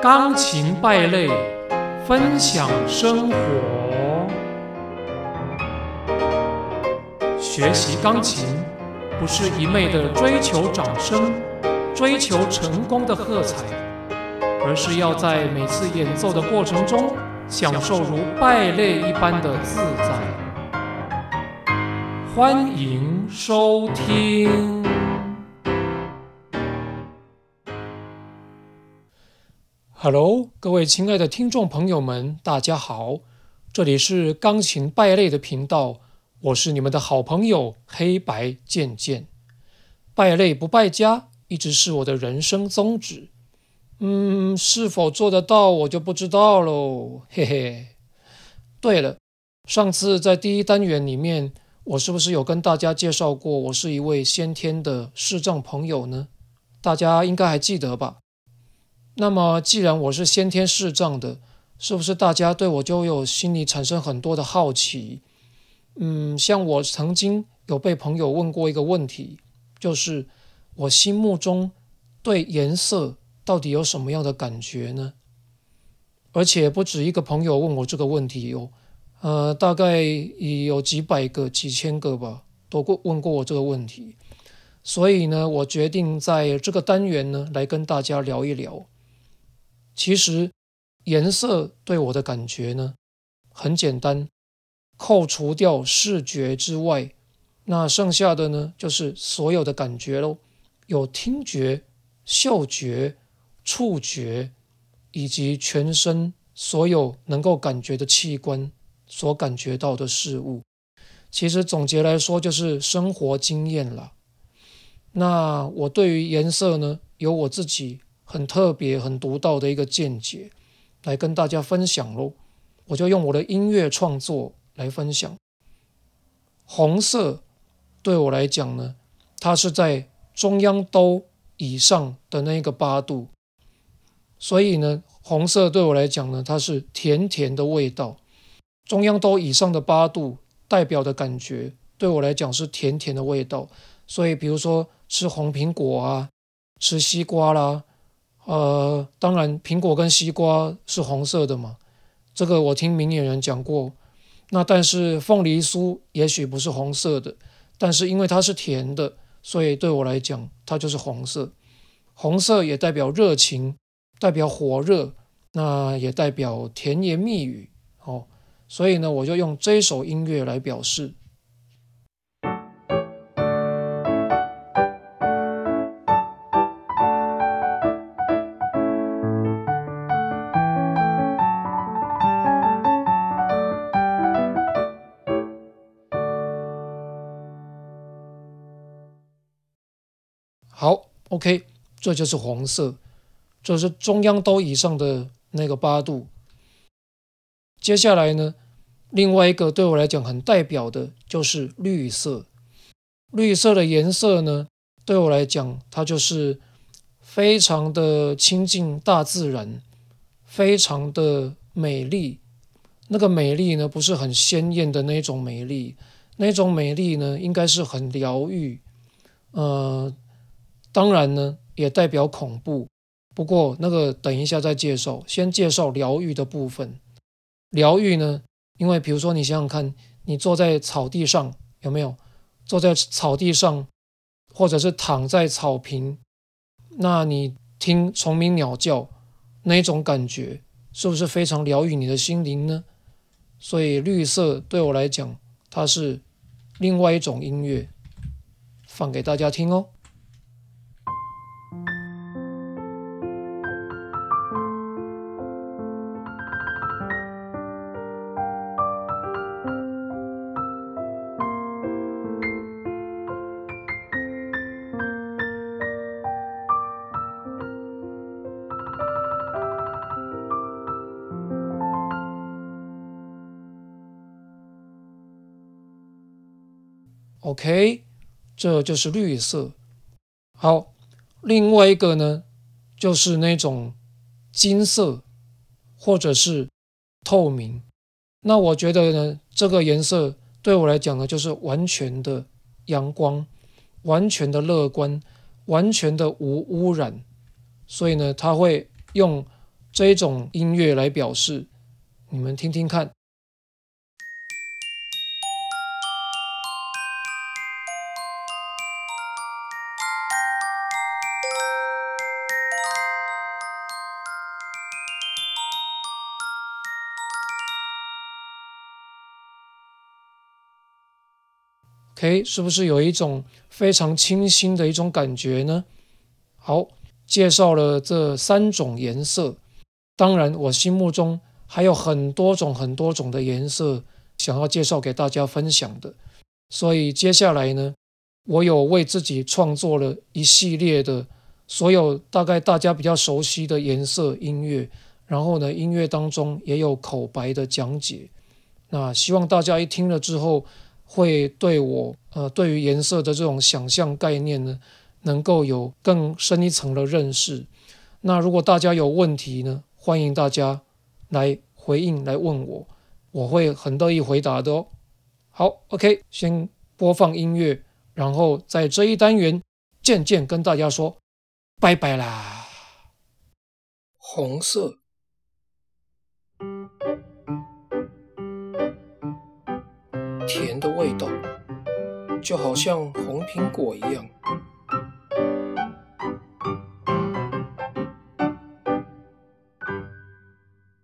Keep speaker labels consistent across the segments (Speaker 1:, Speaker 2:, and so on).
Speaker 1: 钢琴败类，分享生活。学习钢琴不是一昧的追求掌声、追求成功的喝彩，而是要在每次演奏的过程中，享受如败类一般的自在。欢迎收听。Hello，各位亲爱的听众朋友们，大家好，这里是钢琴败类的频道，我是你们的好朋友黑白渐渐。败类不败家，一直是我的人生宗旨。嗯，是否做得到，我就不知道喽，嘿嘿。对了，上次在第一单元里面，我是不是有跟大家介绍过，我是一位先天的视障朋友呢？大家应该还记得吧？那么，既然我是先天视障的，是不是大家对我就有心里产生很多的好奇？嗯，像我曾经有被朋友问过一个问题，就是我心目中对颜色到底有什么样的感觉呢？而且不止一个朋友问我这个问题哦，呃，大概有几百个、几千个吧，都过问过我这个问题。所以呢，我决定在这个单元呢，来跟大家聊一聊。其实颜色对我的感觉呢，很简单，扣除掉视觉之外，那剩下的呢就是所有的感觉喽，有听觉、嗅觉、触觉，以及全身所有能够感觉的器官所感觉到的事物。其实总结来说，就是生活经验了。那我对于颜色呢，有我自己。很特别、很独到的一个见解，来跟大家分享喽。我就用我的音乐创作来分享。红色对我来讲呢，它是在中央兜以上的那个八度，所以呢，红色对我来讲呢，它是甜甜的味道。中央兜以上的八度代表的感觉，对我来讲是甜甜的味道。所以，比如说吃红苹果啊，吃西瓜啦。呃，当然，苹果跟西瓜是红色的嘛，这个我听明眼人讲过。那但是凤梨酥也许不是红色的，但是因为它是甜的，所以对我来讲它就是红色。红色也代表热情，代表火热，那也代表甜言蜜语。哦，所以呢，我就用这首音乐来表示。好，OK，这就是红色，这是中央兜以上的那个八度。接下来呢，另外一个对我来讲很代表的就是绿色。绿色的颜色呢，对我来讲，它就是非常的亲近大自然，非常的美丽。那个美丽呢，不是很鲜艳的那种美丽，那种美丽呢，应该是很疗愈，呃。当然呢，也代表恐怖。不过那个等一下再介绍，先介绍疗愈的部分。疗愈呢，因为比如说你想想看，你坐在草地上有没有？坐在草地上，或者是躺在草坪，那你听虫鸣鸟叫，那种感觉是不是非常疗愈你的心灵呢？所以绿色对我来讲，它是另外一种音乐，放给大家听哦。OK，这就是绿色。好，另外一个呢，就是那种金色或者是透明。那我觉得呢，这个颜色对我来讲呢，就是完全的阳光，完全的乐观，完全的无污染。所以呢，它会用这种音乐来表示，你们听听看。OK，是不是有一种非常清新的一种感觉呢？好，介绍了这三种颜色，当然我心目中还有很多种、很多种的颜色想要介绍给大家分享的。所以接下来呢，我有为自己创作了一系列的所有大概大家比较熟悉的颜色音乐，然后呢，音乐当中也有口白的讲解。那希望大家一听了之后。会对我呃，对于颜色的这种想象概念呢，能够有更深一层的认识。那如果大家有问题呢，欢迎大家来回应来问我，我会很乐意回答的哦。好，OK，先播放音乐，然后在这一单元渐渐跟大家说拜拜啦。红色。就好像红苹果一样。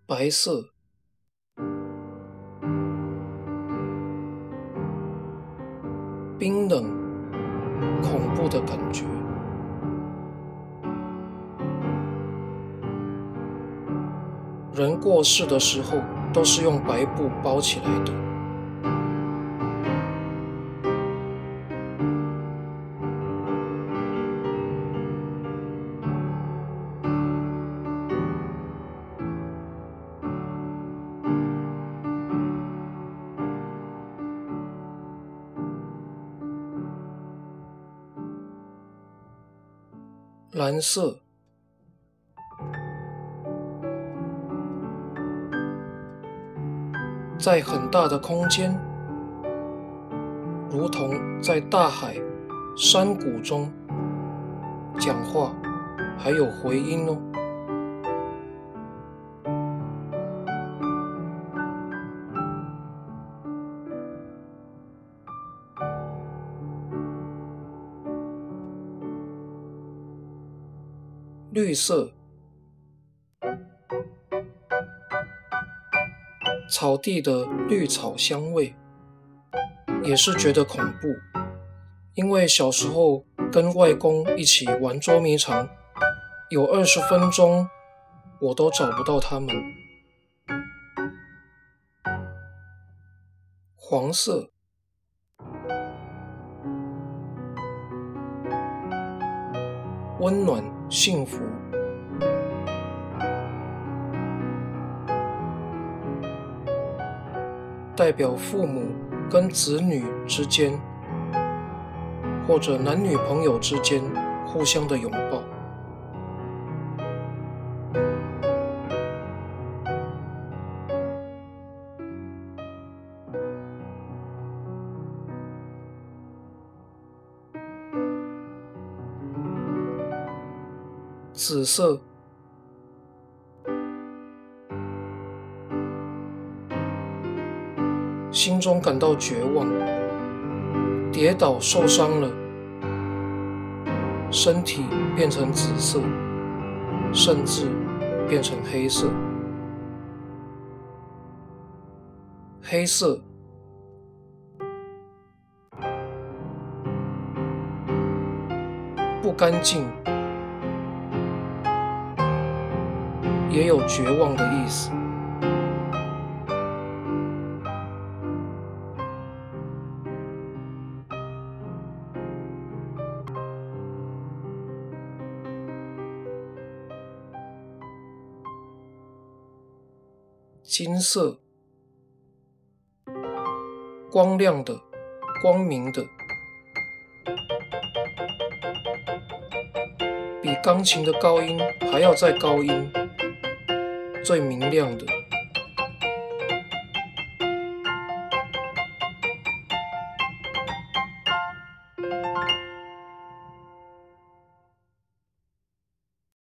Speaker 1: 白色，冰冷、恐怖的感觉。人过世的时候，都是用白布包起来的。蓝色，在很大的空间，如同在大海、山谷中讲话，还有回音哦。色，草地的绿草香味，也是觉得恐怖，因为小时候跟外公一起玩捉迷藏，有二十分钟我都找不到他们。黄色。温暖、幸福，代表父母跟子女之间，或者男女朋友之间互相的拥抱。紫色，心中感到绝望，跌倒受伤了，身体变成紫色，甚至变成黑色。黑色，不干净。也有绝望的意思。金色，光亮的，光明的，比钢琴的高音还要再高音。最明亮的。